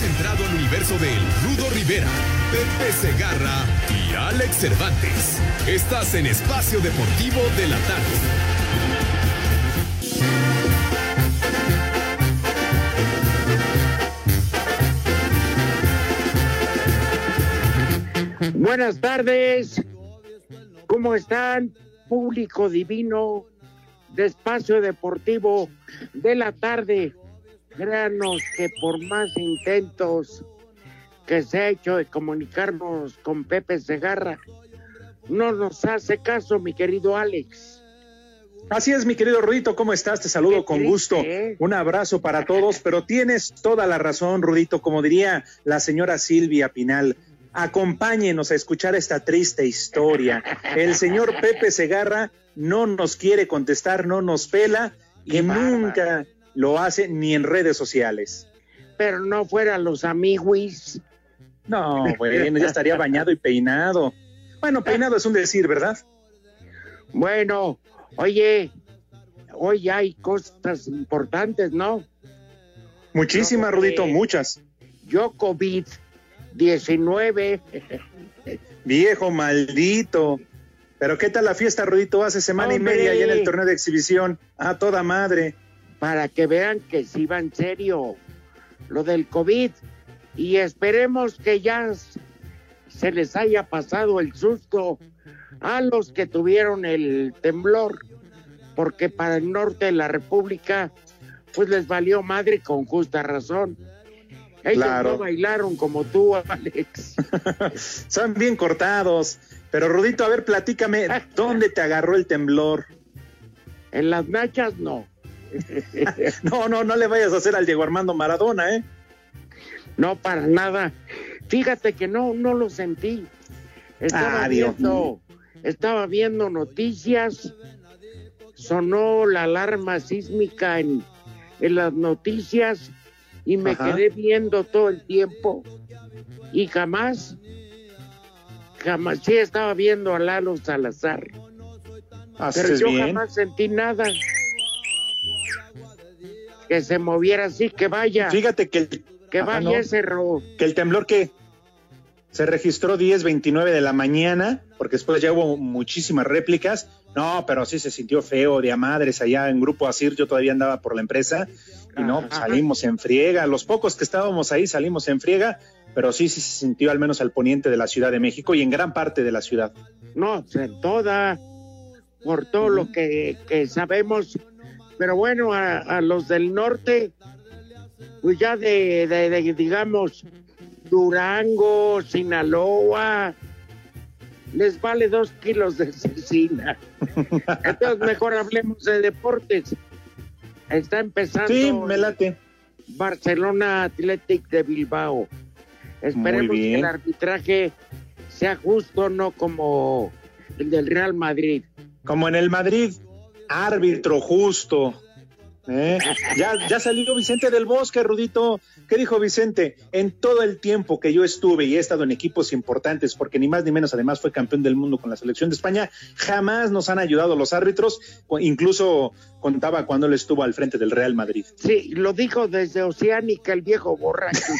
Has entrado al universo de Rudo Rivera, Pepe Segarra y Alex Cervantes. Estás en Espacio Deportivo de la Tarde. Buenas tardes. ¿Cómo están? Público divino de Espacio Deportivo de la tarde. Créanos que por más intentos que se ha hecho de comunicarnos con Pepe Segarra, no nos hace caso, mi querido Alex. Así es, mi querido Rudito, ¿cómo estás? Te saludo Qué con triste, gusto. ¿eh? Un abrazo para todos, pero tienes toda la razón, Rudito, como diría la señora Silvia Pinal. Acompáñenos a escuchar esta triste historia. El señor Pepe Segarra no nos quiere contestar, no nos pela y bárbaro. nunca lo hace ni en redes sociales. Pero no fueran los amiguis. No, bueno, ya estaría bañado y peinado. Bueno, peinado es un decir, ¿verdad? Bueno, oye, hoy hay cosas importantes, ¿no? Muchísimas, Rudito, muchas. Yo COVID-19. Viejo maldito. Pero ¿qué tal la fiesta, Rudito? Hace semana Hombre. y media allá en el torneo de exhibición. A toda madre. Para que vean que sí va en serio lo del COVID y esperemos que ya se les haya pasado el susto a los que tuvieron el temblor, porque para el norte de la República pues les valió madre con justa razón. Ellos Claro. no bailaron como tú, Alex. Son bien cortados. Pero Rudito, a ver, platícame, ¿dónde te agarró el temblor? En las nachas no. No, no, no le vayas a hacer al Diego Armando Maradona, ¿eh? No, para nada. Fíjate que no, no lo sentí. Estaba Ah, viendo, estaba viendo noticias, sonó la alarma sísmica en, en las noticias y me Ajá. quedé viendo todo el tiempo y jamás, jamás, sí estaba viendo a Lalo Salazar, pero Haces yo bien. jamás sentí nada. Que se moviera así, que vaya, Fíjate que el, que Ajá, vaya no. ese ro. que el temblor que se registró 10.29 de la mañana, porque después ya hubo muchísimas réplicas. No, pero sí se sintió feo de a madres allá en Grupo Asir. Yo todavía andaba por la empresa y no, pues, salimos en friega. Los pocos que estábamos ahí salimos en friega, pero sí, sí se sintió al menos al poniente de la Ciudad de México y en gran parte de la ciudad. No, en toda, por todo lo que, que sabemos. Pero bueno, a, a los del norte, pues ya de, de- de, digamos, Durango, Sinaloa, les vale dos kilos de cecina. Entonces mejor hablemos de deportes. Está empezando Sí, me late. Barcelona Athletic de Bilbao. Esperemos que el arbitraje sea justo, no como el del Real Madrid. Como en el Madrid, árbitro justo. ¿eh? Ya, ya salió Vicente del Bosque, Rudito. ¿Qué dijo Vicente? En todo el tiempo que yo estuve y he estado en equipos importantes, porque ni más ni menos además fue campeón del mundo con la selección de España, jamás nos han ayudado los árbitros, incluso contaba cuando él estuvo al frente del Real Madrid. Sí, lo dijo desde Oceánica el viejo borracho.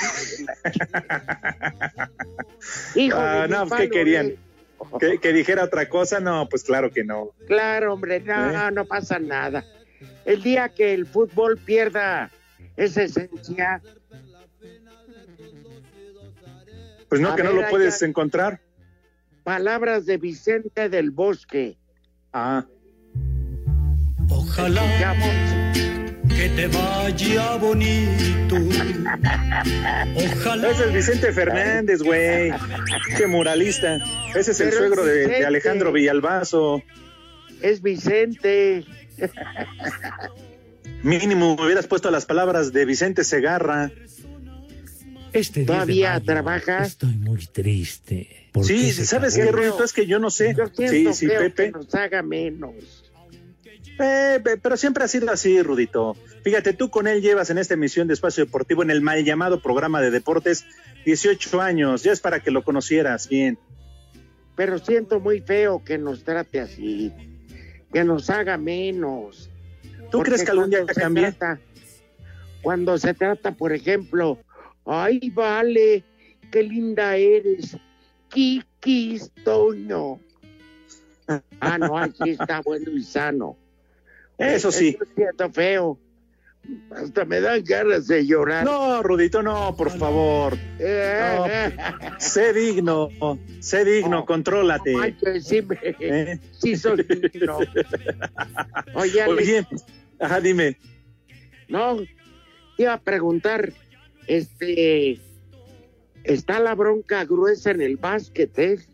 Hijo mi no, ¿qué palo, querían? eh. ¿Que, que dijera otra cosa? No, pues claro que no. Claro, hombre, no, ¿Eh? no pasa nada. El día que el fútbol pierda esa esencia, Pues no, que no lo puedes allá. encontrar. Palabras de Vicente del Bosque. Ah, Ojalá que te vaya bonito. Ojalá. ese es Vicente Fernández, güey. Qué muralista. Ese es el Pero es suegro de. Alejandro Villalbazo. Es Vicente. Mínimo me hubieras puesto las palabras de Vicente Segarra. Este 10 de ¿Todavía mayo trabaja? Estoy muy triste. Sí, ¿sabes qué, Rudito? Es que yo no sé. Yo Sí, sí, Pepe. que nos haga menos. Pepe, pero siempre ha sido así, Rudito. Fíjate, tú con él llevas en esta emisión de Espacio Deportivo, en el mal llamado programa de deportes, 18 años. Ya es para que lo conocieras bien. Pero siento muy feo que nos trate así. Que nos haga menos. ¿Tú Porque crees que algún día cambie? cuando se trata, por ejemplo, ay, vale, qué linda eres, Kikis Toño. Ah, no, aquí está bueno y sano. Eso sí. Eso siento feo. Hasta me dan ganas de llorar. No, Rudito, no, por favor. Eh, Sé digno, sé digno, No. contrólate. ay, que sí, me- ¿eh? sí soy digno. Oye, Alex, Oye, ajá, dime. No, te iba a preguntar, este, está la bronca gruesa en el básquet, ¿eh? Sí.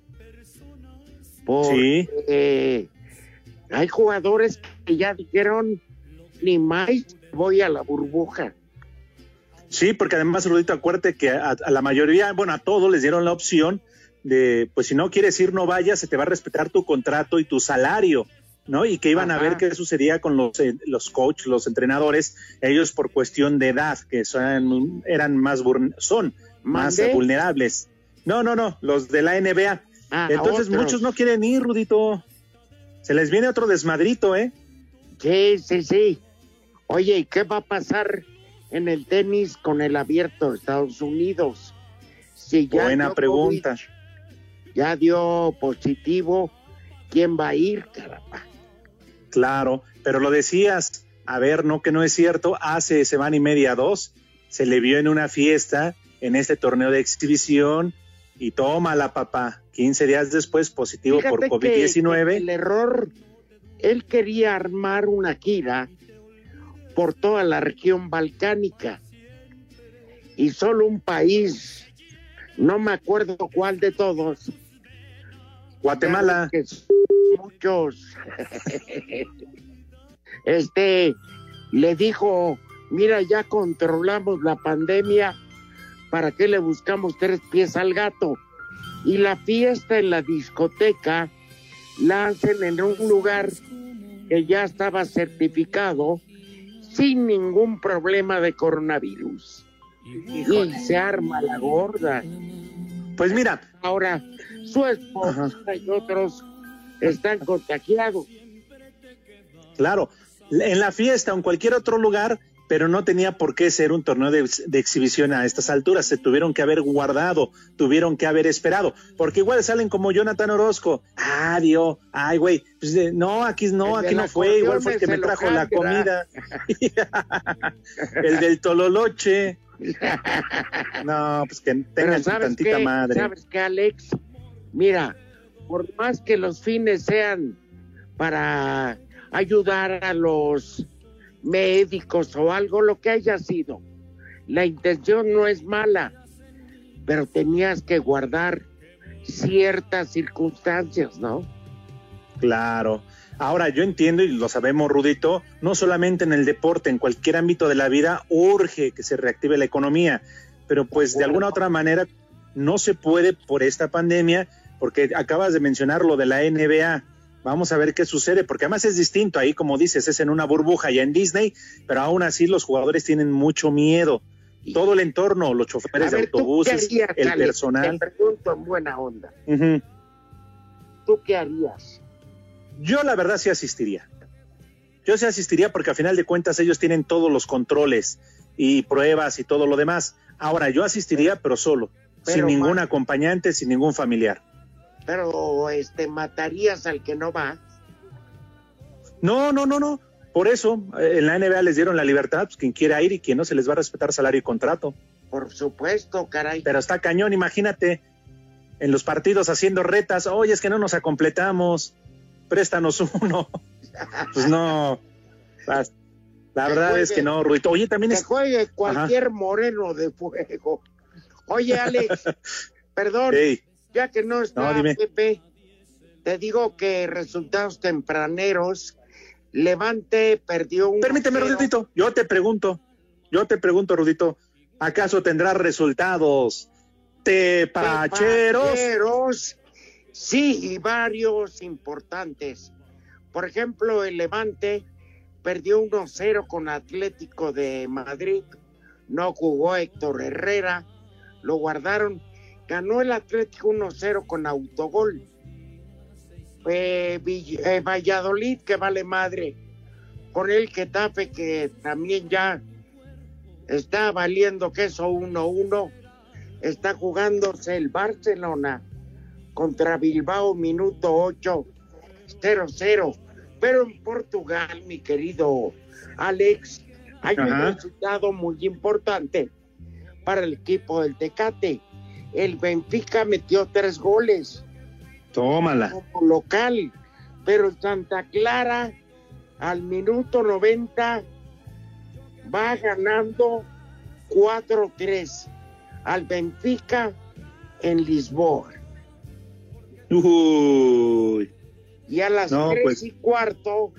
Porque hay jugadores que ya dijeron, ni más voy a la burbuja. Sí, porque además, Rudito, acuérdate que a, a la mayoría, bueno, a todos les dieron la opción de, pues si no quieres ir, no vayas, se te va a respetar tu contrato y tu salario, ¿no? Y que iban a ver qué sucedía con los, eh, los coaches, los entrenadores, ellos por cuestión de edad, que son, eran más, son más ¿Mandé? vulnerables. No, no, no, los de la NBA. Ah, Entonces muchos no quieren ir, Rudito. Se les viene otro desmadrito, ¿eh? Sí, sí, sí. Oye, ¿y qué va a pasar en el tenis con el abierto de Estados Unidos? Si ya Buena Djokovic pregunta. Ya dio positivo, ¿quién va a ir, caramba? Claro, pero lo decías, a ver, no que no es cierto, hace semana y media, dos, se le vio en una fiesta en este torneo de exhibición y tómala, papá, 15 días después positivo por Fíjate que- que COVID-19. El error, él quería armar una gira por toda la región balcánica. Y solo un país, no me acuerdo cuál de todos, Guatemala, que muchos, este, le dijo, mira, ya controlamos la pandemia, ¿para qué le buscamos tres pies al gato? Y la fiesta en la discoteca la hacen en un lugar que ya estaba certificado sin ningún problema de coronavirus. Y se arma la gorda. pues mira, Ahora, su esposa y otros están contagiados. claro, en la fiesta o en cualquier otro lugar, pero no tenía por qué ser un torneo de, de exhibición a estas alturas, se tuvieron que haber guardado, tuvieron que haber esperado, porque igual salen como Jonathan Orozco, ah, Dios, ay, güey, pues, no, aquí no, El aquí no fue, igual fue el que me trajo la comida, el del Tololoche, no, pues que tengan su ¿sabes tantita qué? madre, ¿Sabes qué, Alex? Mira, por más que los fines sean para ayudar a los médicos o algo, lo que haya sido, la intención no es mala, pero tenías que guardar ciertas circunstancias, ¿no? Claro. Ahora, yo entiendo y lo sabemos, Rudito, no solamente en el deporte, en cualquier ámbito de la vida urge que se reactive la economía, pero pues de alguna otra manera no se puede por esta pandemia, porque acabas de mencionar lo de la NBA. Vamos a ver qué sucede, porque además es distinto ahí, como dices, es en una burbuja ya en Disney, pero aún así los jugadores tienen mucho miedo. Todo el entorno, los choferes de ver, ¿tú qué autobuses, harías, el Alex? personal. Te pregunto en buena onda. ¿Tú qué harías? Yo la verdad sí asistiría. Yo sí asistiría porque a final de cuentas ellos tienen todos los controles y pruebas y todo lo demás. Ahora yo asistiría pero solo, Pero sin ningún acompañante, sin ningún familiar. Pero este matarías al que no va. No, no, no, no. Por eso eh, en la NBA les dieron la libertad, pues quien quiera ir y quien no se les va a respetar salario y contrato. por supuesto, caray. Pero está cañón, imagínate, en los partidos haciendo retas, oye, es que no nos acompletamos, préstanos uno. pues no, la, verdad juegue- es que no, Rudito. Oye, también Que es... juegue cualquier moreno de fuego. Oye, Alex, perdón, ya que no está No. Pepe, te digo que resultados tempraneros, Levante perdió un permíteme, Rudito, yo te pregunto, yo te pregunto, Rudito, ¿acaso tendrá resultados tepacheros? Tepacheros, Sí, y varios importantes. Por ejemplo, el Levante perdió 1-0 con Atlético de Madrid. No jugó Héctor Herrera. Lo guardaron. Ganó el Atlético 1-0 con autogol. Eh, eh, Valladolid, que vale madre. Con el Getafe, que también ya está valiendo queso 1-1. Está jugándose el Barcelona contra Bilbao, minuto 8, 0-0. Pero en Portugal, mi querido Alex, hay un resultado muy importante para el equipo del Tecate. El Benfica metió tres goles Tómala. como local, pero Santa Clara al minuto 90 va ganando 4-3 al Benfica en Lisboa. Uy, Y a las No, tres pues. y cuarto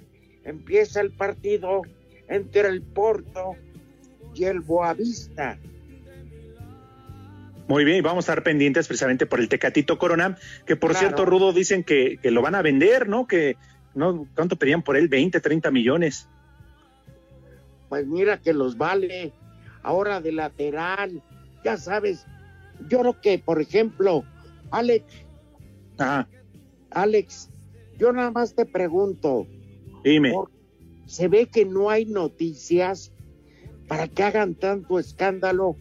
empieza el partido entre el Porto y el Boavista. Muy bien, y vamos a estar pendientes precisamente por el Tecatito Corona, que por Claro. cierto, Rudo, dicen que, que lo van a vender, ¿no? Que, ¿no? ¿Cuánto pedían por él? 20, 30 millones. Pues mira que los vale. Ahora de lateral, ya sabes. Yo creo que, por ejemplo, Alex, Ajá, Alex, yo nada más te pregunto, dime. se ve que no hay noticias para que hagan tanto escándalo.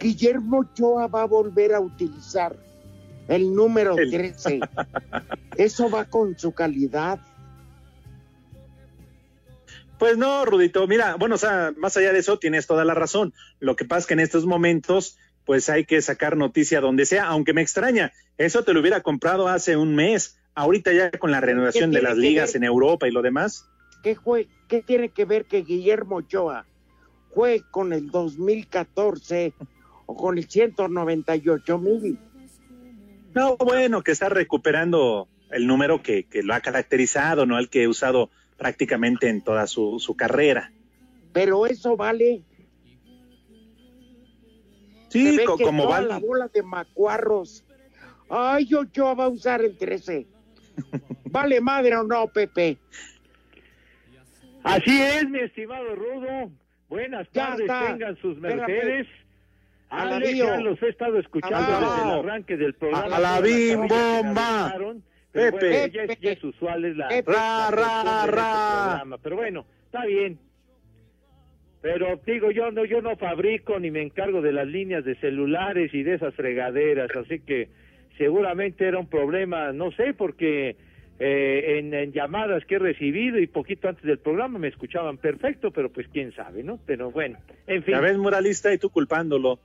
Guillermo Ochoa va a volver a utilizar el número El- 13. Eso va con su calidad. Pues no, Rudito, mira, bueno, o sea, más allá de eso, tienes toda la razón. Lo que pasa es que en estos momentos, pues hay que sacar noticia donde sea, aunque me extraña, eso te lo hubiera comprado hace un mes, ahorita ya con la renovación de las ligas ver? en Europa y lo demás. ¿Qué, jue- ¿Qué tiene que ver que Guillermo Ochoa juegue con el 2014 o con el 198 mil? No, bueno, que está recuperando el número que, que lo ha caracterizado, ¿no? El que he usado prácticamente en toda su, su carrera. Pero eso vale. Sí, co- como toda va. la bola de macuarros. Ay, Ochoa va a usar el 13. ¿Vale madre o no, Pepe? Así es, mi estimado Rudo. Buenas Ya tardes, está. tengan sus Espérame. mercedes. Alabío. ya los he estado escuchando Alabío. desde el arranque del programa. Que bomba. pero Pepe. bueno, ya, es, ya es usual, es la, Pepe. la Ra, ra, este ra. Pero bueno, está bien. Pero digo, yo no, yo no fabrico ni me encargo de las líneas de celulares y de esas fregaderas, así que seguramente era un problema, no sé, porque eh, en, en llamadas que he recibido y poquito antes del programa me escuchaban perfecto, pero pues quién sabe, ¿no? Pero bueno, en fin. Ya ves, muralista, y tú culpándolo.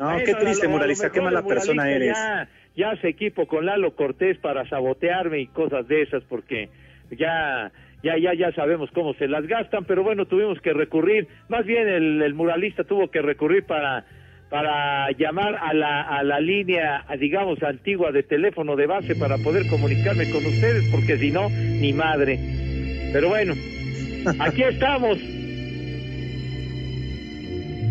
No, qué triste, lo- a lo muralista, qué mala persona eres. Ya, ya hace equipo con Lalo Cortés para sabotearme y cosas de esas, porque ya, ya, ya, ya sabemos cómo se las gastan, pero bueno, tuvimos que recurrir, más bien el, el muralista tuvo que recurrir para para llamar a la, a la línea, digamos, antigua de teléfono de base para poder comunicarme con ustedes, porque si no, ni madre. Pero bueno, aquí estamos.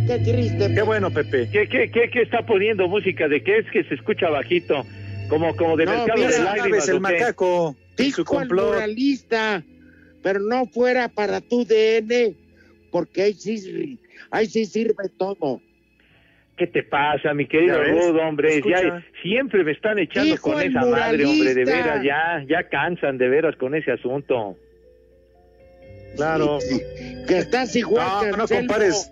Qué triste. Qué bueno, Pepe. ¿Qué, qué, qué, qué está poniendo música? ¿De qué es que se escucha bajito? Como, como de No, mercado mira, de lágrimas. el macaco, su Dijo el complot. muralista, pero no fuera para tu DN, porque ahí sí, ahí sí sirve todo. ¿Qué te pasa, mi querido. Rudo, hombre? Ya, siempre me están echando Dijo con esa madre, hombre, de veras, ya, ya cansan de veras con ese asunto. Claro. Que estás igual No, que no compares.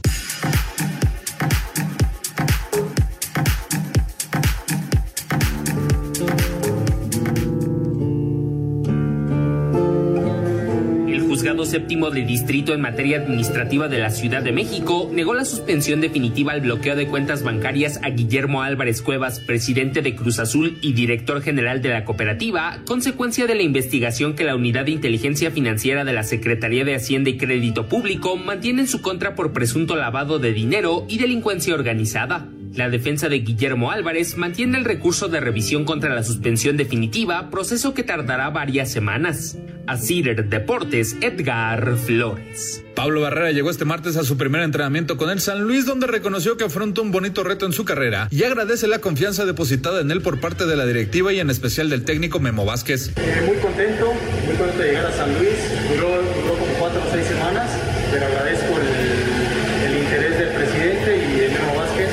Juzgado séptimo de distrito en materia administrativa de la Ciudad de México negó la suspensión definitiva al bloqueo de cuentas bancarias a Guillermo Álvarez Cuevas, presidente de Cruz Azul y director general de la cooperativa, consecuencia de la investigación que la Unidad de Inteligencia Financiera de la Secretaría de Hacienda y Crédito Público mantiene en su contra por presunto lavado de dinero y delincuencia organizada. La defensa de Guillermo Álvarez mantiene el recurso de revisión contra la suspensión definitiva, proceso que tardará varias semanas. A Cider Deportes, Edgar Flores. Pablo Barrera llegó este martes a su primer entrenamiento con el San Luis, donde reconoció que afronta un bonito reto en su carrera y agradece la confianza depositada en él por parte de la directiva y en especial del técnico Memo Vázquez. Eh, muy contento, muy contento de llegar a San Luis. Duró, duró como cuatro o seis semanas, pero agradezco el, el interés del presidente y de Memo Vázquez,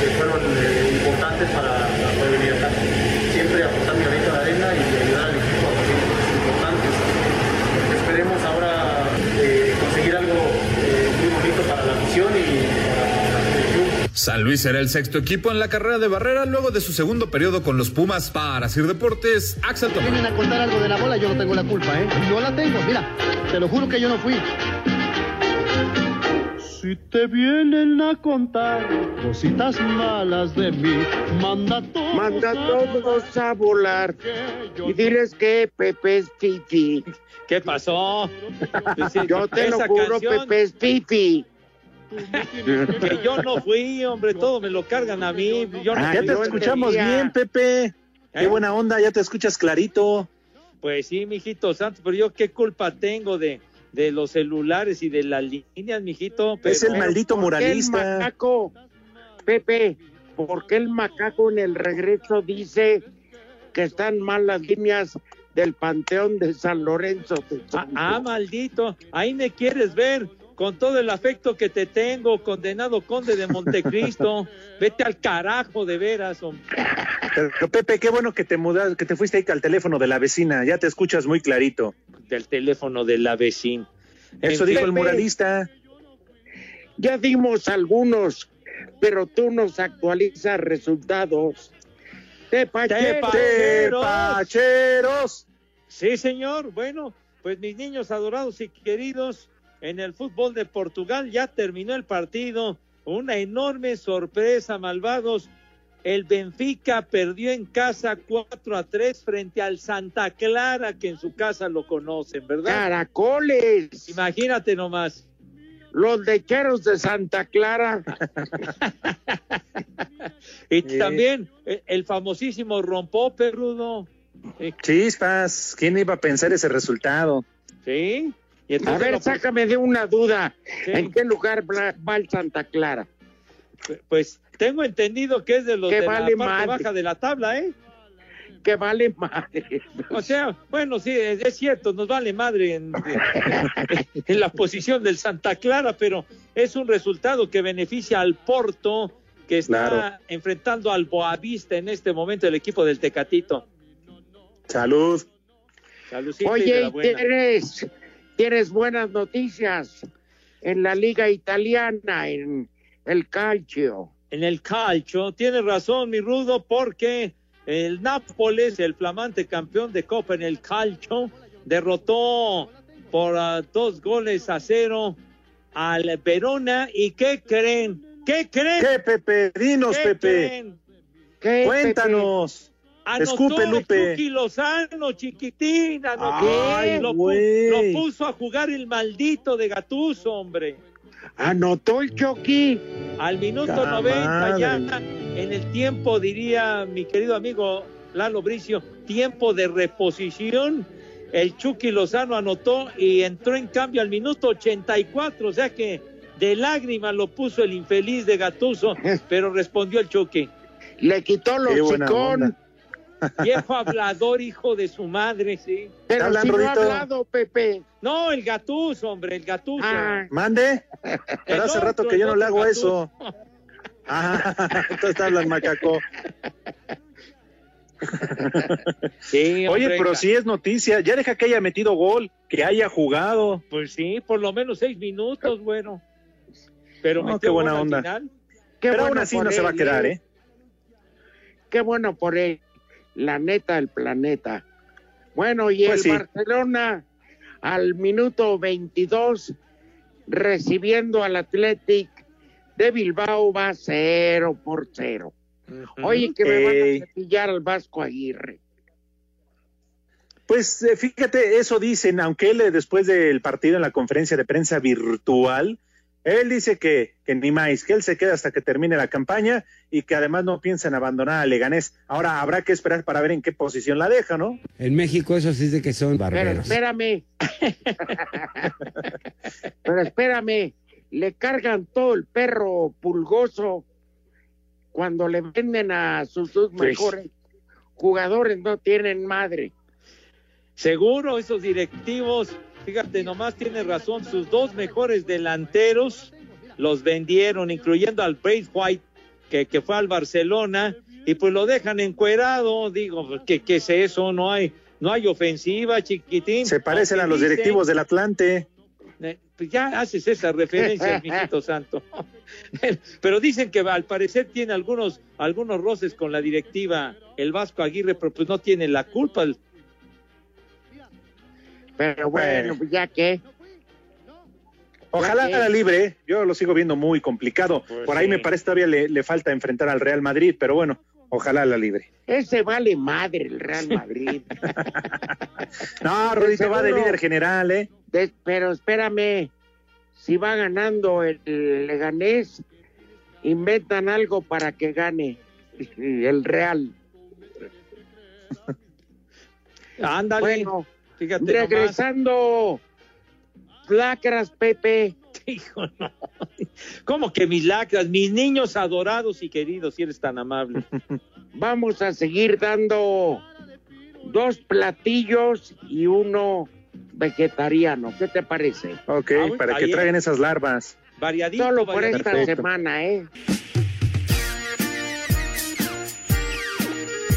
que fueron eh, importantes para, para poder venir acá. Siempre aportar mi granito de arena y ayudar al equipo a conseguir cosas importantes. Esperemos ahora eh, conseguir algo eh, muy bonito para la afición y para el club. San Luis será el sexto equipo en la carrera de Barrera luego de su segundo periodo con los Pumas. Para Sir Deportes, Axel Tomás. Vienen a contar algo de la bola, yo no tengo la culpa, ¿eh? Yo la tengo, mira, te lo juro que yo no fui. Si te vienen a contar cositas malas de mí, manda todos, Manda todos a volar y diles que Pepe es Fifi. ¿Qué pasó? Yo te lo juro, canción- Pepe es Fifi. Que yo no fui, hombre, todo me lo cargan a mí. Yo no ya fui. te escuchamos bien, Pepe. Qué ¿Eh? buena onda, ya te escuchas clarito. Pues sí, mijito santo, pero yo qué culpa tengo de, de los celulares y de las líneas, mijito. Pero, Es el maldito ¿Por qué el muralista. macaco, Pepe, ¿por qué el macaco en el regreso dice que están mal las líneas del Panteón de San Lorenzo? Ah, ah, maldito, ahí me quieres ver con todo el afecto que te tengo, condenado conde de Montecristo. Vete al carajo de veras, hombre. Pero Pepe, qué bueno que te mudas, que te fuiste ahí al teléfono de la vecina, ya te escuchas muy clarito. Del teléfono de la vecina. Eso En dijo el muralista. Ya dimos algunos, pero tú nos actualizas resultados. Tepacheros. Tepacheros. Sí, señor. Bueno, pues mis niños adorados y queridos, en el fútbol de Portugal ya terminó el partido. Una enorme sorpresa, malvados. El Benfica perdió en casa 4 a 3 frente al Santa Clara, que en su casa lo conocen, ¿verdad? Caracoles. Imagínate nomás. Los lecheros de Santa Clara. Y Sí. también eh, el famosísimo Rompó Perrudo. Chispas, ¿quién iba a pensar ese resultado? Sí. Y A ver, lo- sácame de una duda. Sí. ¿En qué lugar va el Santa Clara? Pues tengo entendido que es de los Que de vale la parte madre. baja de la tabla, ¿eh? Que vale madre. O sea, bueno, sí, es, es cierto, nos vale madre en, en la posición del Santa Clara, pero es un resultado que beneficia al Porto, que está Claro. enfrentando al Boavista en este momento el equipo del Tecatito. Salud. Saludcita y de Oye, la y buena. tienes, tienes buenas noticias en la liga italiana, en el calcio. en el calcio. Tiene razón, mi rudo, porque el Nápoles, el flamante campeón de Copa en el calcio, derrotó por ah, dos goles a cero al Verona. ¿Y qué creen? ¿Qué creen? ¿Qué, Pepe? Dinos, ¿Qué Pepe. creen? ¿Qué, Cuéntanos. Anotó Escupe, Lupe. Chucky Lozano, chiquitín, anotó. Ay, lo, puso a jugar el maldito de Gatuso, hombre. Anotó el Chucky. Al minuto ¡Ta 90 ya madre! en el tiempo, diría mi querido amigo Lalo Bricio, tiempo de reposición. El Chucky Lozano anotó y entró en cambio al minuto 84, o sea que de lágrimas lo puso el infeliz de Gatuso, pero respondió el Chucky. Le quitó los chicón. Viejo hablador, hijo de su madre, sí. Pero si no ha hablado, Pepe. No, el gatuso, hombre, el gatuso. Ah, Mande. Pero hace otro, rato que yo no le hago gatuso. eso. Ah, entonces hablan macaco. Sí, Oye, hombre, pero ga- sí es noticia. Ya deja que haya metido gol, que haya jugado. Pues sí, por lo menos seis minutos, bueno. Pero No, qué buena onda. final. qué Pero aún así no se va a quedar, ¿eh? Qué bueno por él. La neta del planeta. Bueno, y Pues el sí. Barcelona al minuto 22 recibiendo al Athletic de Bilbao va 0 por 0. Oye, que me van a cepillar al Vasco Aguirre. Pues eh, fíjate, eso dicen, aunque él eh, después del partido en la conferencia de prensa virtual, él dice que, que ni más, que él se queda hasta que termine la campaña y que además no piensa en abandonar a Leganés. Ahora habrá que esperar para ver en qué posición la deja, ¿no? En México eso sí es de que son Pero barberos. espérame. Pero espérame. Le cargan todo el perro pulgoso cuando le venden a sus dos Pues. mejores jugadores. No tienen madre. Seguro esos directivos, fíjate, nomás tiene razón, sus dos mejores delanteros los vendieron, incluyendo al Brace White, que, que fue al Barcelona, y pues lo dejan encuerado, digo, ¿qué, qué es eso? No hay, no hay ofensiva, chiquitín. Se parecen a los dicen- directivos del Atlante. Eh, pues ya haces esa referencia, mijito santo. Pero dicen que al parecer tiene algunos, algunos roces con la directiva el Vasco Aguirre, pero pues no tiene la culpa. Pero bueno, pues ya que. Ojalá la libre, ¿eh? yo lo sigo viendo muy complicado. Pues Por ahí sí. me parece todavía le, le falta enfrentar al Real Madrid, pero bueno, ojalá la libre. Ese vale madre el Real Madrid. No, Rodito va de líder general, ¿eh? De- pero espérame, si va ganando el Leganés, inventan algo para que gane el Real. Ándale, Bueno, fíjate nomás. regresando, lacras, Pepe. Hijo, no. ¿Cómo que mis lacras? Mis niños adorados y queridos, si eres tan amable. Vamos a seguir dando dos platillos y uno vegetariano. ¿Qué te parece? Ok, Ah, para que traigan esas larvas. Variadito. Solo por variadito. esta Perfecto. semana, ¿eh?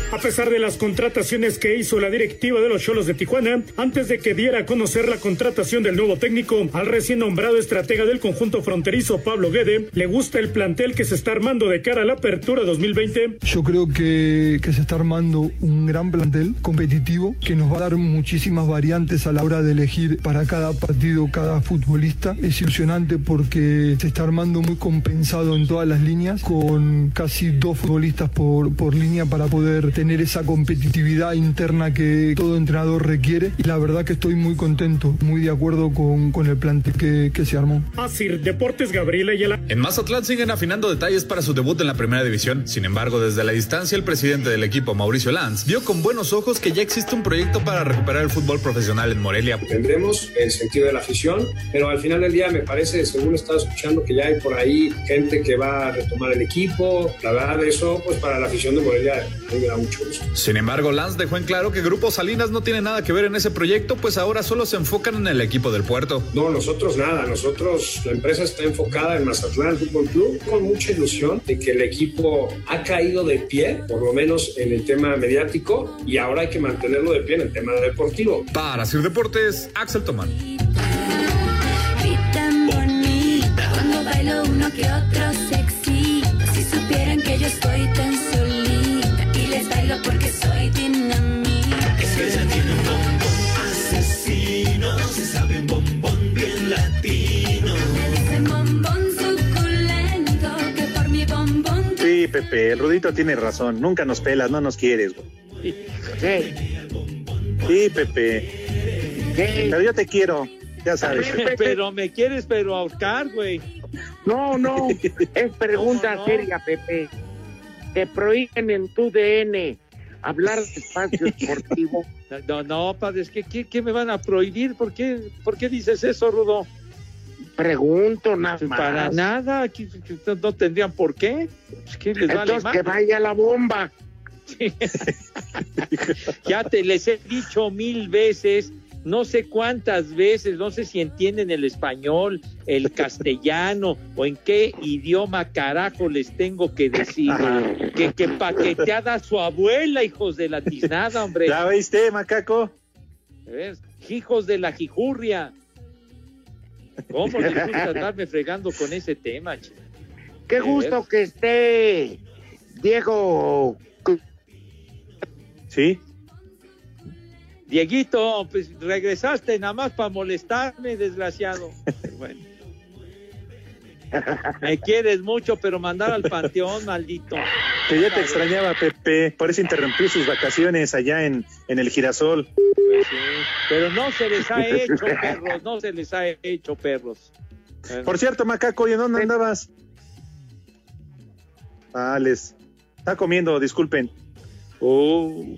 A pesar de las contrataciones que hizo la directiva de los Cholos de Tijuana, antes de que diera a conocer la contratación del nuevo técnico, al recién nombrado estratega del conjunto fronterizo Pablo Guede, le gusta el plantel que se está armando de cara a la apertura 2020. Yo creo que, que se está armando un gran plantel competitivo que nos va a dar muchísimas variantes a la hora de elegir para cada partido cada futbolista. Es ilusionante porque se está armando muy compensado en todas las líneas con casi dos futbolistas por, por línea para poder tener esa competitividad interna que todo entrenador requiere y la verdad que estoy muy contento, muy de acuerdo con, con el plantel que, que se armó. Asir Deportes Gabriela Ayala. En Mazatlán siguen afinando detalles para su debut en la primera división. Sin embargo, desde la distancia, el presidente del equipo, Mauricio Lanz, vio con buenos ojos que ya existe un proyecto para recuperar el fútbol profesional en Morelia. Tendremos el sentido de la afición, pero al final del día me parece, según he estado escuchando, que ya hay por ahí gente que va a retomar el equipo. La verdad, eso, pues para la afición de Morelia, me da mucho gusto. Sin embargo, Lanz dejó en claro que Grupo Salinas no tiene nada que ver en ese proyecto, pues ahora solo se enfocan en el equipo del puerto. No, nosotros nada, nosotros, la empresa está enfocada en Mazatlán Fútbol Club con mucha ilusión de que el equipo ha caído de pie, por lo menos en el tema mediático, y ahora hay que mantenerlo de pie en el tema deportivo. Para Sir Deportes, Axel Tomán. tan bonita Cuando bailo uno que otro sexy Si supieran que yo estoy tan solita Y les bailo porque soy dinamita Es que ella tiene un bombón asesino, se sabe un bombón bien latino. Me dicen bombón suculento Que por mi bombón Sí, Pepe, el Rudito tiene razón. Nunca nos pelas, no nos quieres, güey. ¿Qué? Sí, Pepe. ¿Qué? Pero yo te quiero, ya sabes. Pero me quieres, pero ahorcar, güey. No, no, es pregunta No, no. seria, Pepe. Te prohíben en tu DN hablar de espacio deportivo. No, no, padre, es que ¿qué, qué me van a prohibir? ¿Por qué, ¿Por qué dices eso, Rudo? Pregunto nada más. Para nada, aquí no, tendrían por qué. Es que les vale Entonces que vaya la bomba. ya te les he dicho mil veces, no sé cuántas veces, no sé si entienden el español, el castellano o en qué idioma carajo les tengo que decir que, que paqueteada su abuela, hijos de la tiznada, hombre. ¿La viste, macaco? ¿Ves? Hijos de la jijurria. ¿Cómo les gusta andarme fregando con ese tema? chico? Qué gusto que esté Diego. Sí. Dieguito, pues regresaste nada más para molestarme, desgraciado. Pero bueno. Me quieres mucho, pero mandar al panteón, maldito. Que ya te extrañaba, Pepe. Por eso interrumpí sus vacaciones allá en, en el girasol. Pues sí, Pero no se les ha hecho, perros, no se les ha hecho, perros. Por cierto, macaco, ¿y en dónde andabas? Ah, les está comiendo, disculpen. Oh.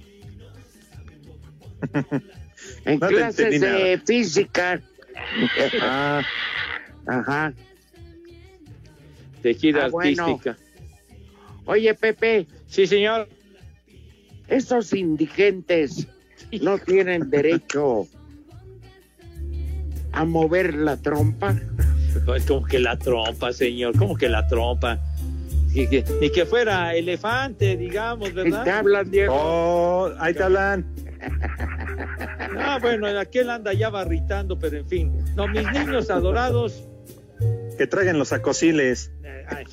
En No clases de física. Ah, Ajá. De gira Ah, bueno. artística. Oye, Pepe. Sí, señor. Esos indigentes no tienen derecho a mover la trompa. Pues como que la trompa, señor, como que la trompa. Ni que, fuera elefante, digamos, ¿verdad? Te hablan, Diego. oh, ahí te hablan. Ah, bueno, aquel anda ya barritando, pero en fin. No, mis niños adorados, Que traigan los acosiles. eh, ay,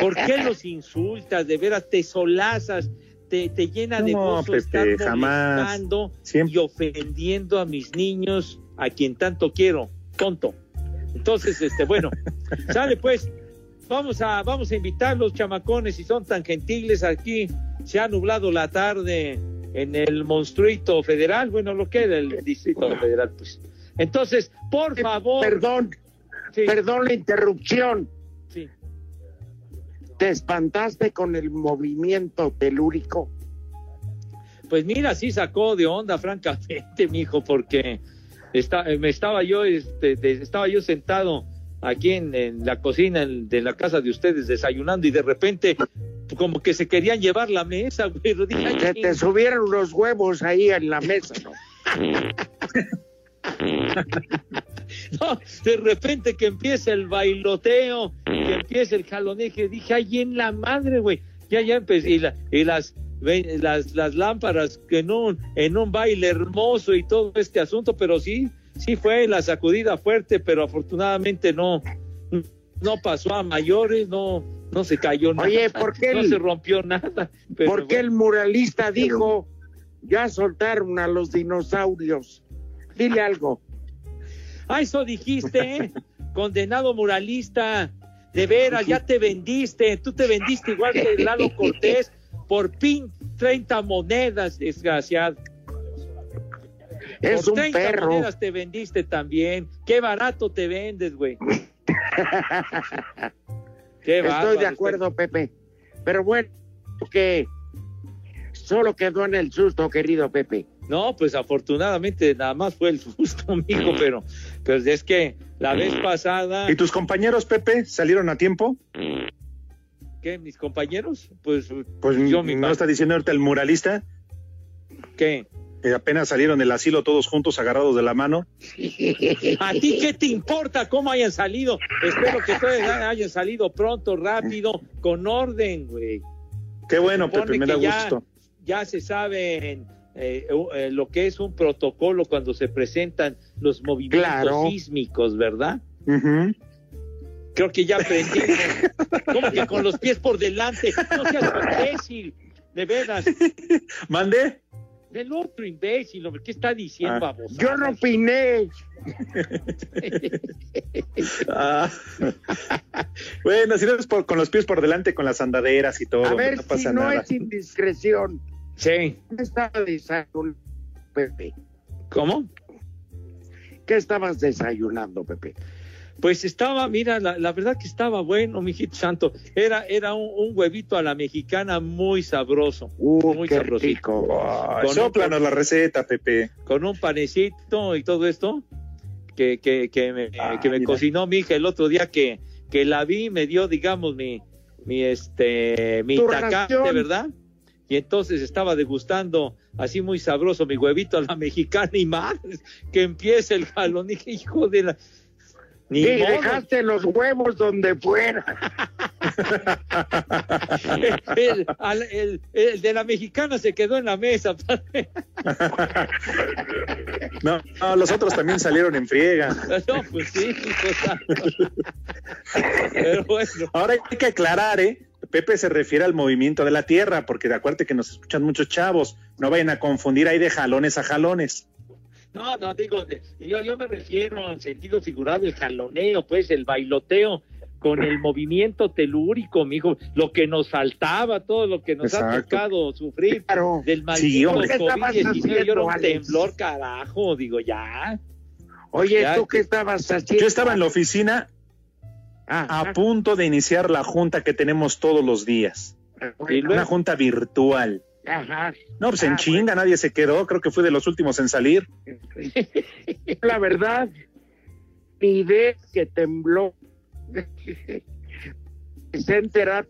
¿por qué los insultas? De veras, te solazas, te, te llena de gozo Pepe, estar jamás. molestando Siempre. y ofendiendo a mis niños, a quien tanto quiero, tonto. Entonces, este, bueno, sale pues, vamos a, vamos a invitar los chamacones, si son tan gentiles aquí, se ha nublado la tarde en el monstruito federal, bueno, lo que era el distrito federal, pues. Entonces, por favor. Perdón, Sí. perdón la interrupción. Sí. ¿Te espantaste con el movimiento telúrico? Pues mira, sí sacó de onda, francamente, mijo, porque está, eh, me estaba yo, este, de- estaba yo sentado aquí en, en la cocina en- de la casa de ustedes desayunando y de repente como que se querían llevar la mesa, güey. Yo dije, "Ay, Se te subieron los huevos ahí en la mesa, ¿no? No, de repente que empieza el bailoteo, que empieza el jaloneje, dije, ay, en la madre, güey. Ya, ya empecé, y, la- y las, las, las lámparas en un, en un baile hermoso y todo este asunto, pero sí, sí fue la sacudida fuerte, pero afortunadamente no, no pasó a mayores, no, no se cayó nada. Oye, ¿por qué No se rompió nada. pero ¿Por qué el muralista dijo, ya soltaron a los dinosaurios? Dile algo. Ah, eso dijiste, ¿eh? condenado muralista. De veras, ya te vendiste. Tú te vendiste igual que Lalo Cortés por pin 30 monedas, desgraciado. Es por un 30 perro. monedas te vendiste también. Qué barato te vendes, güey. Qué Estoy bárbaro, de acuerdo, Pepe. Pero bueno, que solo quedó en el susto, querido Pepe. No, pues afortunadamente nada más fue el susto, amigo, pero, pero es que la vez pasada, ¿Y tus compañeros, Pepe, salieron a tiempo? ¿qué? ¿Mis compañeros? Pues, Pues yo mi no está diciendo ahorita el muralista ¿qué? Que apenas salieron del asilo todos juntos agarrados de la mano. ¿A ti qué te importa cómo hayan salido? Espero que todos hayan salido pronto, rápido, con orden, güey. Qué bueno, Pepe, me da ya- gusto. Ya se sabe en, eh, eh, lo que es un protocolo cuando se presentan los movimientos Claro. sísmicos, ¿verdad? Creo que ya aprendimos. ¿Cómo que con los pies por delante? No seas imbécil, de veras. ¿Mande? Del otro imbécil, hombre, ¿qué está diciendo, Ah. babosa? Yo no opiné. Ah. bueno, si no es por- con los pies por delante, con las andaderas y todo, A ver no si pasa no nada. es indiscreción. Sí. ¿Qué estaba desayunando, Pepe? ¿Cómo? ¿Qué estabas desayunando, Pepe? Pues estaba, mira, la, la verdad que estaba bueno, mijito santo. Era, era un, un huevito a la mexicana muy sabroso. Uh, muy qué sabrosito. rico. Sóplanos la receta, Pepe. Con un panecito y todo esto que, que, que me, Ah, que me cocinó mi hija el otro día que, que la vi, me dio, digamos, mi, mi este, mi tacate. ¿verdad? y entonces estaba degustando así muy sabroso mi huevito a la mexicana y madre, que empiece el jalón. Dije, hijo de la... Ni modo. dejaste los huevos donde fuera. el, al- el- el de la mexicana se quedó en la mesa. No, no, los otros también salieron en friega. No, pues sí, hijo santo. Pero bueno. Ahora hay que aclarar, ¿eh? Pepe se refiere al movimiento de la tierra, porque de acuerdo que nos escuchan muchos chavos, no vayan a confundir ahí de jalones a jalones. No, no, digo, yo, yo me refiero en sentido figurado, el jaloneo, pues, el bailoteo con el movimiento telúrico, mijo, lo que nos faltaba, todo lo que nos ha Exacto. tocado sufrir del Sí, maldito hombre. ¿Qué estabas COVID-19, y haciendo, era un temblor, carajo, digo, ya. Oye, Ya, ¿tú qué estabas haciendo? Yo estaba en la oficina a punto de iniciar la junta que tenemos todos los días. Y luego- Una junta virtual. Ajá. No, pues en Ah, chinga nadie se quedó, creo que fui de los últimos en salir. La verdad, ni idea que tembló. Se enterar.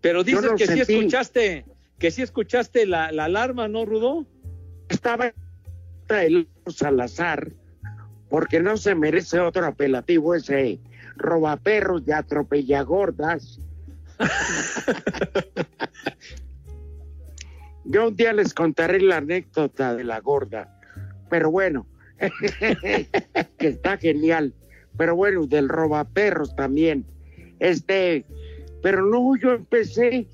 Pero dices que sí escuchaste, que sí escuchaste la, la alarma, ¿no, Rudo? Estaba el Salazar, porque no se merece otro apelativo ese robaperros y atropellagordas. Yo un día les contaré la anécdota de la gorda, pero bueno, que está genial. Pero bueno, del robaperros también. Este, pero no, yo empecé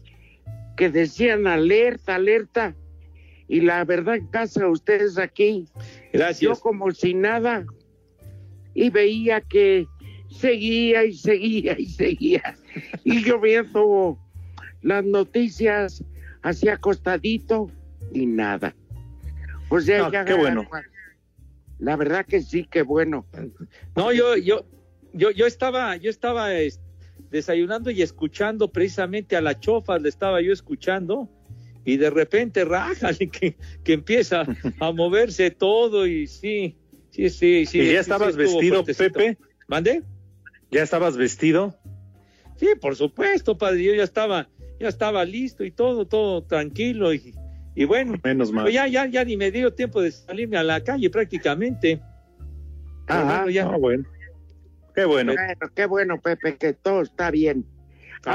que decían alerta, alerta, y la verdad en casa ustedes aquí, Gracias. yo como si nada, y veía que seguía y seguía y seguía, y yo viendo las noticias así acostadito y nada. O sea, No, ya qué bueno. La verdad que sí, qué bueno. No, yo, yo, yo, yo estaba, yo estaba es, desayunando y escuchando precisamente a la chofa, le estaba yo escuchando, y de repente rájale que, que empieza a moverse todo, y sí, sí, sí, sí. ¿Y ya sí estabas vestido. Pepe? ¿Mande? ¿Ya estabas vestido? Sí, por supuesto, padre, yo ya estaba, ya estaba listo y todo, todo tranquilo, y, y bueno, Menos mal. ya, ya, ya ni me dio tiempo de salirme a la calle prácticamente. Ajá. bueno, ya. Ah, bueno. Qué bueno. Bueno, qué bueno, Pepe, que todo está bien.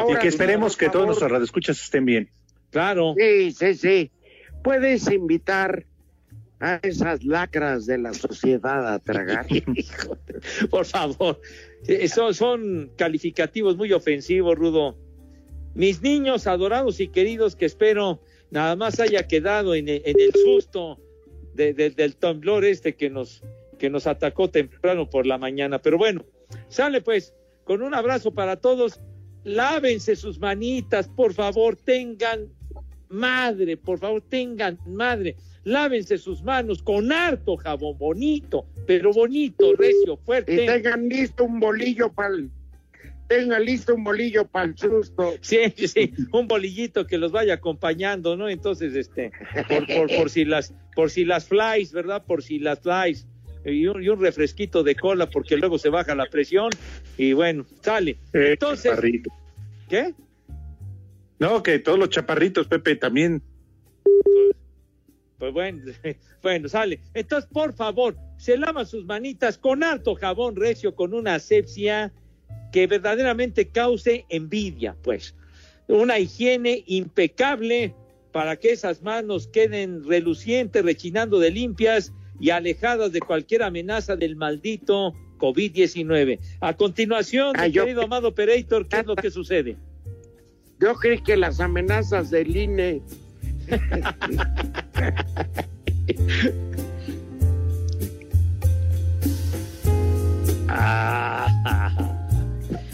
y que esperemos que todos nuestros radioescuchas estén bien. Claro. Sí, sí, sí. Puedes invitar a esas lacras de la sociedad a tragar. Por favor, Eh, son, son calificativos muy ofensivos, Rudo. Mis niños adorados y queridos, que espero nada más haya quedado en, el- en el susto de- de- del temblor este que nos, que nos atacó temprano por la mañana. Pero bueno, sale pues, con un abrazo para todos. Lávense sus manitas, por favor, tengan madre, por favor, tengan madre. Lávense sus manos con harto jabón bonito, pero bonito, recio, Y fuerte. tengan listo un bolillo para el... Tengan listo un bolillo para el susto. Sí, sí, sí, un bolillito que los vaya acompañando, ¿no? Entonces, este, por, por, por si las, por si las flies, ¿verdad? Por si las flies. Y un, y un refresquito de cola porque luego se baja la presión y bueno, sale. Eh, Entonces, chaparrito. ¿qué? No, que todos los chaparritos, Pepe, también. Pues bueno, bueno, sale. Entonces, por favor, se lavan sus manitas con harto jabón recio, con una asepsia que verdaderamente cause envidia, pues. Una higiene impecable para que esas manos queden relucientes, rechinando de limpias y alejadas de cualquier amenaza del maldito COVID-19. A continuación, Ah, mi yo- querido Amado Operator, ¿qué es lo que sucede? Yo creí que las amenazas del INE... Ah,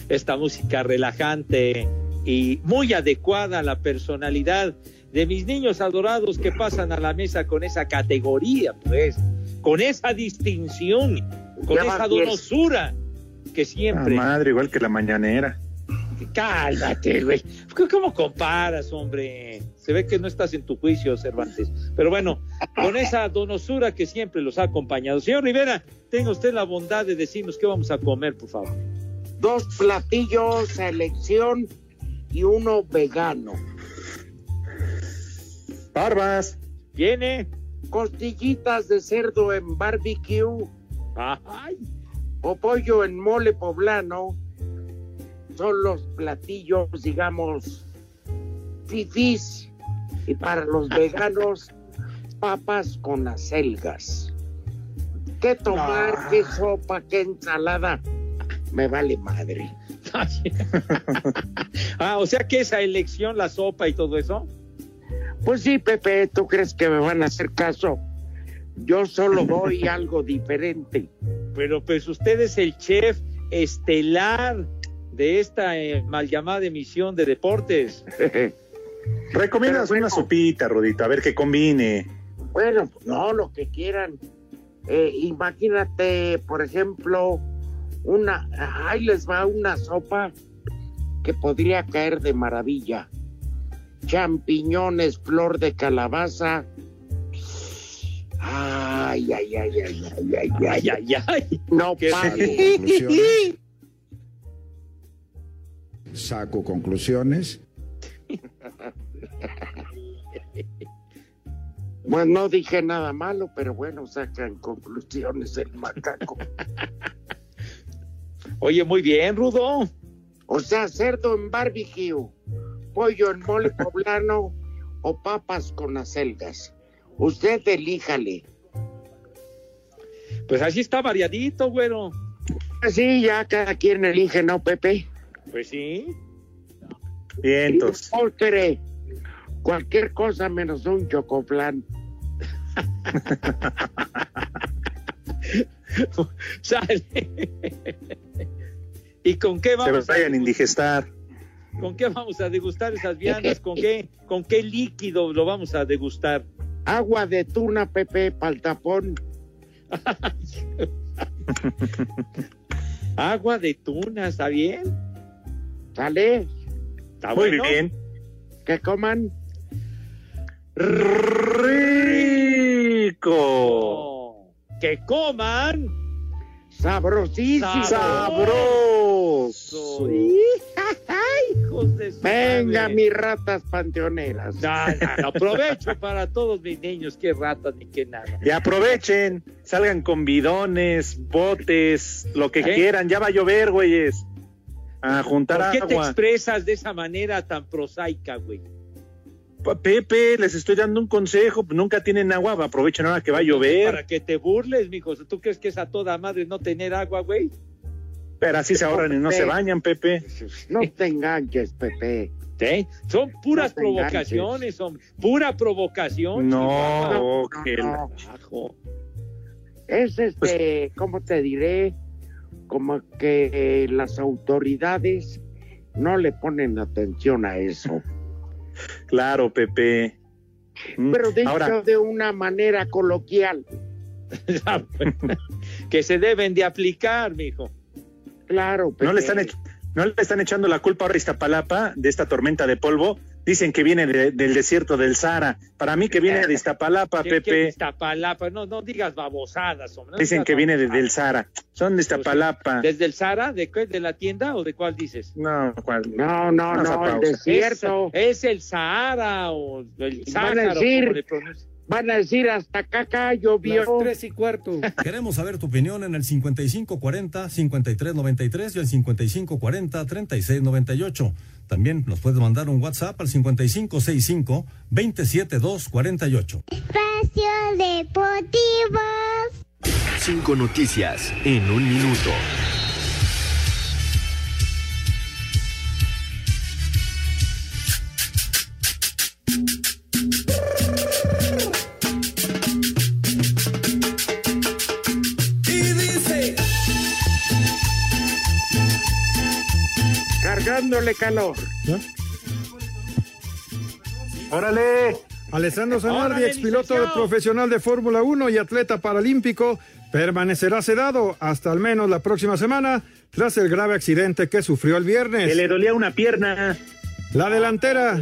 esta música relajante y muy adecuada a la personalidad de mis niños adorados que pasan a la mesa con esa categoría, pues, con esa distinción, con Ya esa donosura que Ah, siempre. madre, igual que la mañanera. Cálmate, güey. ¿Cómo comparas, hombre? Se ve que no estás en tu juicio, Cervantes. Pero bueno, con esa donosura que siempre los ha acompañado. Señor Rivera, tenga usted la bondad de decirnos qué vamos a comer, por favor. Dos platillos a elección y uno vegano. Barbas. Viene. Costillitas de cerdo en barbecue. Ay. O pollo en mole poblano. Son los platillos, digamos, fifís. Y para los veganos, papas con acelgas. ¿Qué tomar? Ah. ¿Qué sopa? ¿Qué ensalada? Me vale madre. ah, o sea que esa elección, la sopa y todo eso. Pues sí, Pepe, ¿tú crees que me van a hacer caso? Yo solo doy algo diferente. Pero pues usted es el chef estelar de esta eh, mal llamada emisión de deportes. Recomiendas una sopita, Rudito, a ver que combine. Bueno, pues no, lo que quieran. Eh, imagínate, por ejemplo, una, ahí les va una sopa que podría caer de maravilla. Champiñones, flor de calabaza. Ay, ay, ay, ay, ay, ay, ay, ay, ay. No Qué. Saco conclusiones. Bueno, no dije nada malo, pero bueno, sacan conclusiones el macaco. Oye, muy bien, Rudo. O sea, cerdo en barbecue, pollo en mole poblano o papas con acelgas. Usted elíjale. Pues así está variadito, güero. Así ya cada quien elige, ¿no, Pepe? Pues sí. Vientos. Y de postre, cualquier cosa menos un chocoplan. Sale. ¿Y con qué Se vamos los vayan a indigestar. ¿Con qué vamos a degustar esas viandas? ¿Con qué, ¿Con qué líquido lo vamos a degustar? Agua de tuna, Pepe, pal tapón. Agua de tuna, ¿está bien? ¿Sale? ¿Está Muy bueno? bien. Que coman. Rico. Que coman. Sabrosísimo. Sabroso. Hijos de su Venga, madre. mis ratas panteoneras. No, no, no, aprovecho para todos mis niños, qué ratas ni qué nada. Y aprovechen, salgan con bidones, botes, lo que ¿Eh? quieran. Ya va a llover, güeyes. A juntar ¿Por qué te agua. expresas de esa manera tan prosaica, güey? Pepe, les estoy dando un consejo. Nunca tienen agua, aprovechen ahora que va a llover. Para que te burles, mijo. ¿Tú crees que es a toda madre no tener agua, güey? Pero así se ahorran y no se bañan, Pepe. No te enganches, Pepe. ¿Sí? Son puras No provocaciones, hombre. Pura provocación. No, que no. Carajo. Es este, ¿cómo te diré? Como que eh, las autoridades no le ponen atención a eso. Claro, Pepe. Mm, Pero dicho Ahora, de una manera coloquial. que se deben de aplicar, mijo. Claro, Pepe. no le, están ech- no le están echando la culpa a Iztapalapa de esta tormenta de polvo. Dicen que viene de- del desierto del Sahara. Para mí que viene de Iztapalapa, ¿Qué- qué Pepe. Iztapalapa? No, no digas babosadas, hombre. no Dicen digas que viene de- del Sahara. Son de Iztapalapa. ¿Desde el Sara? ¿De qué? ¿De la tienda o de cuál dices? No, ¿cuál? No, no, no, el desierto. Es, es el Sahara o el Van a decir-. Van a decir hasta acá llovió. y cuarto. Queremos saber tu opinión en el 5540-5393 y el 5540-3698. También nos puedes mandar un WhatsApp al 5565-27248. Espacio Deportivo. Cinco noticias en un minuto. Cargándole calor. ¡Órale! Alessandro Zanardi, Órale, ex piloto licenciado. profesional de Fórmula 1 y atleta paralímpico, permanecerá sedado hasta al menos la próxima semana tras el grave accidente que sufrió el Que viernes. le dolía una pierna. La delantera,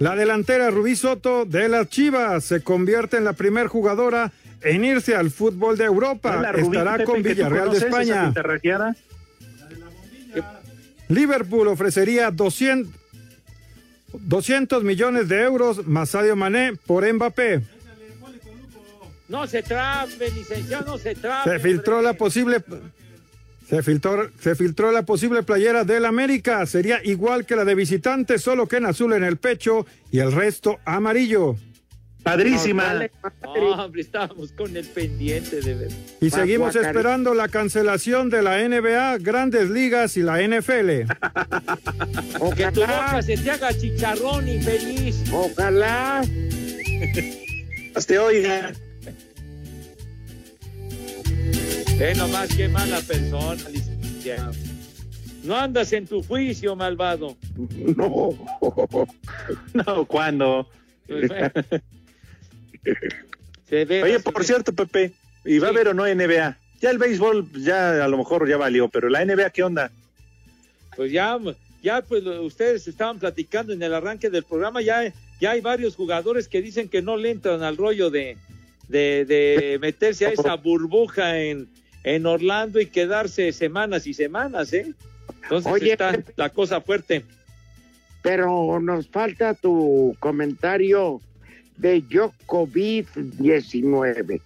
la delantera Rubí Soto de las Chivas se convierte en la primer jugadora en irse al fútbol de Europa. Rubí, Estará Pepe, con que Villarreal de España. Liverpool ofrecería 200, 200 millones de euros más Sadio Mané por Mbappé. No se trabe, licenciado, no se trabe. Se filtró la posible se filtró, se filtró la posible playera del América. Sería igual que la de visitante, solo que en azul en el pecho y el resto amarillo. Padrísima. No, hombre, estábamos con el pendiente de ver. Y seguimos esperando la cancelación de la NBA, Grandes Ligas y la NFL. que tu boca se te haga chicharrón infeliz. Ojalá. Hasta oiga. Ve nomás qué mala persona, licenciado. No andas en tu juicio, malvado. No. No, ¿cuándo? Se ve Oye, por cierto, Pepe, ¿y va a haber o no NBA? Ya el béisbol ya a lo mejor ya valió, pero la NBA, ¿qué onda? Pues ya, ya pues ustedes estaban platicando en el arranque del programa, ya, ya hay varios jugadores que dicen que no le entran al rollo de, de, de meterse a esa burbuja en, en Orlando y quedarse semanas y semanas, ¿eh? Entonces Oye, está la cosa fuerte. Pero nos falta tu comentario de Djokovic 19.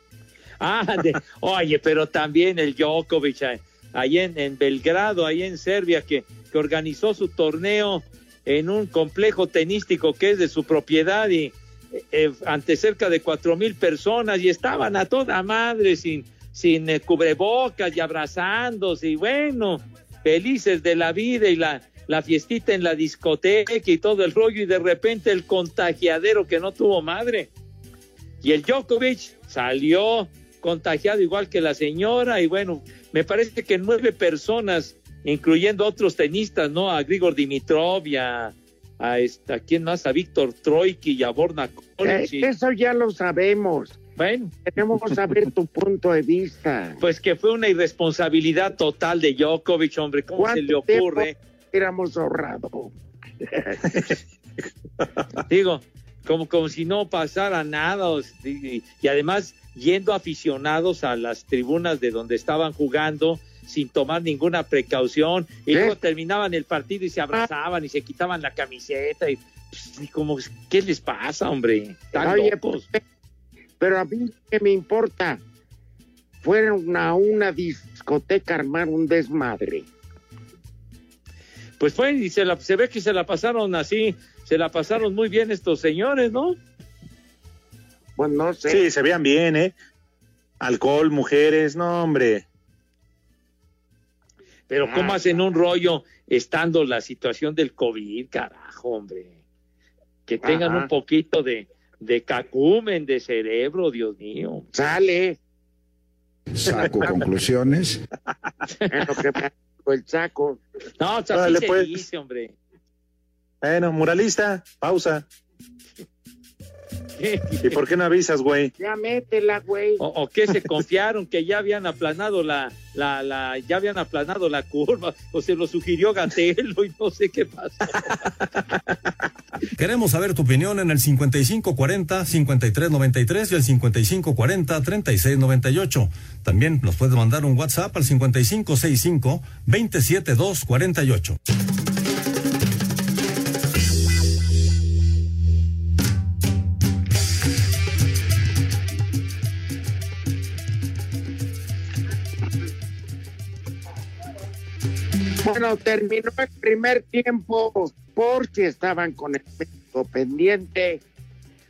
Ah, de- oye, pero también el Djokovic eh, ahí en, en Belgrado, ahí en Serbia, que, que organizó su torneo en un complejo tenístico que es de su propiedad y eh, eh, ante cerca de cuatro mil personas y estaban a toda madre sin, sin eh, cubrebocas y abrazándose y bueno, felices de la vida y la, la fiestita en la discoteca y todo el rollo y de repente el contagiadero que no tuvo madre. Y el Djokovic salió contagiado igual que la señora y bueno, me parece que nueve personas, incluyendo otros tenistas, ¿no? A Grigor Dimitrov y a, a esta, ¿quién más? A Víctor Troiki y a Borna Eh, eso ya lo sabemos. Bueno. Queremos saber tu punto de vista. Pues que fue una irresponsabilidad total de Djokovic, hombre, ¿cómo se le ¿Cuánto tiempo ocurre? Éramos ahorrado. Digo, como, como si no pasara nada, y, y además yendo aficionados a las tribunas de donde estaban jugando sin tomar ninguna precaución, y luego terminaban el partido y se abrazaban y se quitaban la camiseta, y, pues, y como, ¿qué les pasa, hombre? Están Oye, locos. Pero a mí, ¿qué me importa? Fueron a una discoteca a armar un desmadre. Pues fue, y se, la, se ve que se la pasaron así, se la pasaron muy bien estos señores, ¿no? Pues no sé. Sí, se vean bien, ¿eh? Alcohol, mujeres, no, hombre. Pero ¿cómo hacen un rollo estando la situación del COVID, carajo, hombre? Que tengan Ajá. un poquito de, de cacumen de cerebro, Dios mío. Sale. Saco conclusiones. El saco. No, o sea, Órale, así se pues. dice, hombre. Bueno, muralista, pausa. ¿Qué? ¿Y por qué no avisas, güey? Ya métela, güey. O, o que se confiaron que ya habían aplanado la, la, la, ya habían aplanado la curva, o se lo sugirió Gatelo y no sé qué pasó. Queremos saber tu opinión en el 5540-5393 y el 5540-3698. También nos puedes mandar un WhatsApp al 5565-27248. Bueno, terminó el primer tiempo porque estaban con el México pendiente.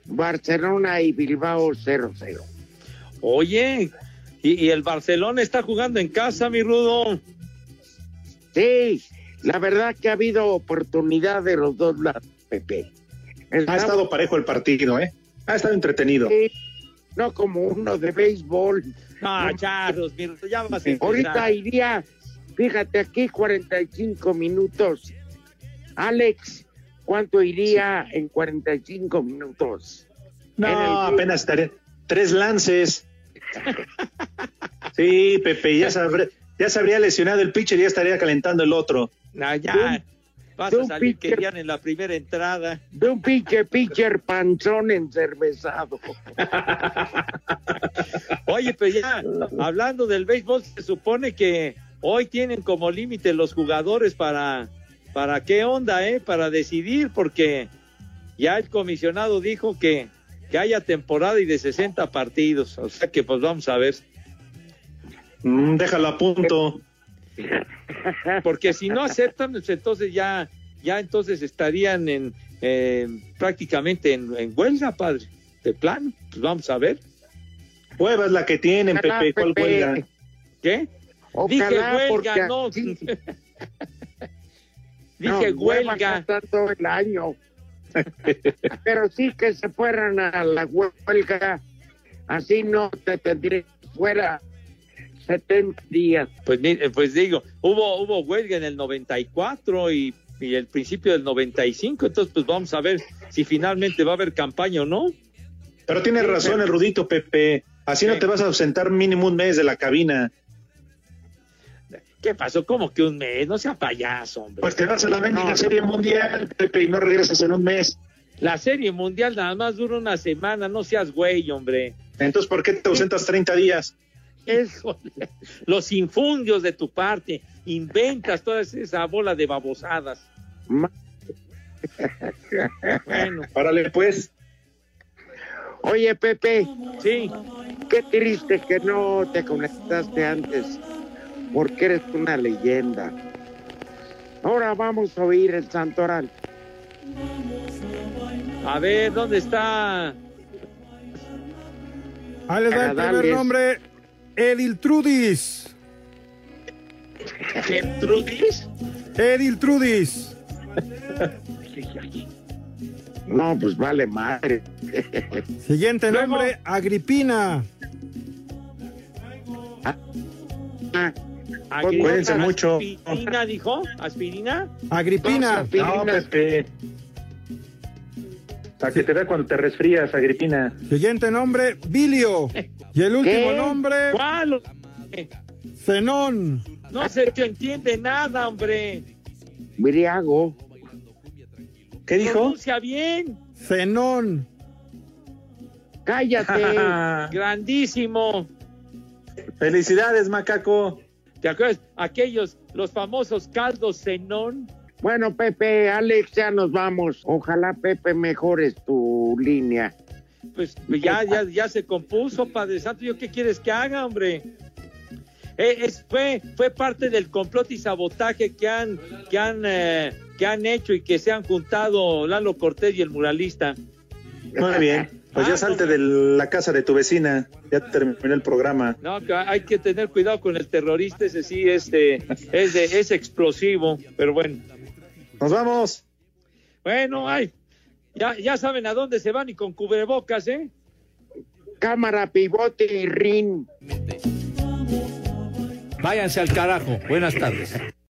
Barcelona y Bilbao 0-0. Oye, y, y el Barcelona está jugando en casa, mi Rudo. Sí, la verdad que ha habido oportunidad de los dos lados, Pepe. Ha estado parejo el partido, ¿eh? Ha estado entretenido. Sí, no como uno de béisbol. Ah, charros, mi Rudo, ya vas a. Ahorita iría, fíjate aquí, 45 minutos. Alex, ¿cuánto iría en 45 minutos? No, apenas estaré. Tres lances. Sí, Pepe, ya, sabré- ya se habría lesionado el pitcher y ya estaría calentando el otro. Ah, ya, vas a salir que pitcher. ya en la primera entrada. De un pinche pitcher panzón encervezado. Oye, pero ya, hablando del béisbol, se supone que hoy tienen como límite los jugadores para, para qué onda, ¿eh? Para decidir, porque ya el comisionado dijo que, que haya temporada y de 60 partidos. O sea que pues vamos a ver. Mm, déjalo a punto. Porque si no aceptan, pues entonces ya, ya entonces estarían en eh, prácticamente en, en huelga, padre. De plano, pues vamos a ver. Hueva es la que tienen, Pepe. ¿Cuál huelga? ¿Qué? Ojalá, Dije huelga, porque no. así- Dije No, huelga. todo el año. Pero sí que se fueran a la huelga. Así no te tendría fuera 70 días. Pues, pues digo, hubo, hubo huelga en el 94 y, y el principio del 95, entonces pues vamos a ver si finalmente va a haber campaña o no. Pero tiene razón el Rudito, Pepe. Así no te vas a ausentar mínimo un mes de la cabina. ¿Qué pasó? ¿Cómo que un mes? No sea payaso, hombre. Pues te vas a la mendiga Serie Mundial, Pepe, y no regresas en un mes. La serie mundial nada más dura una semana, no seas güey, hombre. Entonces, ¿por qué te ausentas 30 días? Híjole, los infundios de tu parte, inventas toda esa bola de babosadas. Bueno, Árale, pues. Oye, Pepe, sí, qué triste que no te conectaste antes, porque eres una leyenda. Ahora vamos a oír el santoral. a ver, ¿dónde está? Ahí les da el primer nombre, Ediltrudis. ¿Gertrudis? Ediltrudis. No, pues vale madre. Siguiente nombre, Agripina. Agri- Cuídense mucho. ¿Aspirina dijo? ¿Aspirina? Agripina. No, Pepe. Para que te vea cuando te resfrías, Agripina. Siguiente nombre, Bilio. Y el último ¿Qué? nombre, ¿Cuál? Zenón. No se te entiende nada, hombre. Briago. ¿Qué dijo? Pronuncia bien. Zenón. Cállate. Grandísimo. Felicidades, macaco. ¿Te acuerdas? Aquellos, los famosos caldos cenón. Bueno, Pepe, Alex, ya nos vamos. Ojalá, Pepe, mejores tu línea. Pues ya, ya, ya se compuso, Padre Santo. ¿Yo qué quieres que haga, hombre? Eh, es- fue, fue parte del complot y sabotaje que han, que han, eh, que han hecho y que se han juntado Lalo Cortés y el muralista. Muy bien. Pues Ah, ya salte de la casa de tu vecina. Ya terminé el programa. No, hay que tener cuidado con el terrorista, ese sí es, de, es, de, es explosivo, pero bueno. Nos vamos. Bueno, ay, ya, ya saben a dónde se van y con cubrebocas, ¿eh? Cámara, pivote y rin. Váyanse al carajo. Buenas tardes.